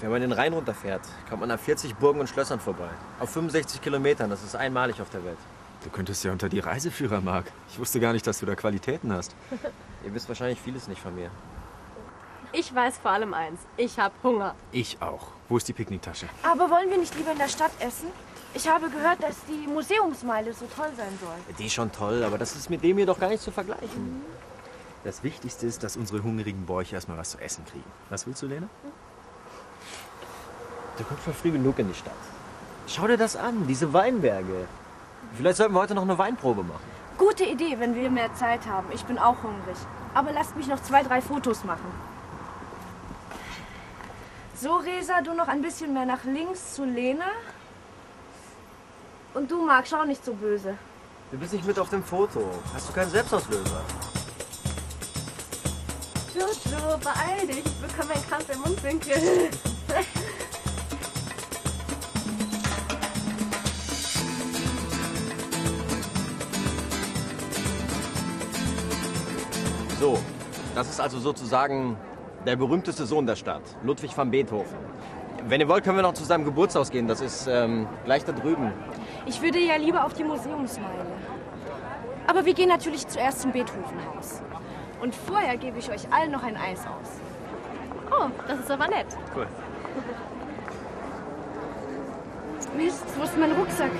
Wenn man den Rhein runterfährt, kommt man an 40 Burgen und Schlössern vorbei. Auf 65 Kilometern, das ist einmalig auf der Welt. Du könntest ja unter die Reiseführer, Marc. Ich wusste gar nicht, dass du da Qualitäten hast. Ihr wisst wahrscheinlich vieles nicht von mir. Ich weiß vor allem eins. Ich habe Hunger. Ich auch. Wo ist die Picknicktasche? Aber wollen wir nicht lieber in der Stadt essen? Ich habe gehört, dass die Museumsmeile so toll sein soll. Die ist schon toll, aber das ist mit dem hier doch gar nicht zu vergleichen. Das Wichtigste ist, dass unsere hungrigen Bäuche erstmal was zu essen kriegen. Was willst du, Lena? Du kommst schon früh genug in die Stadt. Schau dir das an, diese Weinberge. Vielleicht sollten wir heute noch eine Weinprobe machen. Gute Idee, wenn wir mehr Zeit haben. Ich bin auch hungrig. Aber lasst mich noch zwei, drei Fotos machen. So, Resa, du noch ein bisschen mehr nach links zu Lena. Und du, Marc, schau nicht so böse. Du bist nicht mit auf dem Foto. Hast du keinen Selbstauslöser? Jojo, beeil dich. Ich bekomme einen Krampf im Mundwinkel. So, das ist also sozusagen der berühmteste Sohn der Stadt, Ludwig van Beethoven. Wenn ihr wollt, können wir noch zu seinem Geburtshaus gehen. Das ist ähm, gleich da drüben. Ich würde ja lieber auf die Museumsmeile. Aber wir gehen natürlich zuerst zum Beethovenhaus. Und vorher gebe ich euch allen noch ein Eis aus. Oh, das ist aber nett. Cool. Mist, wo ist mein Rucksack?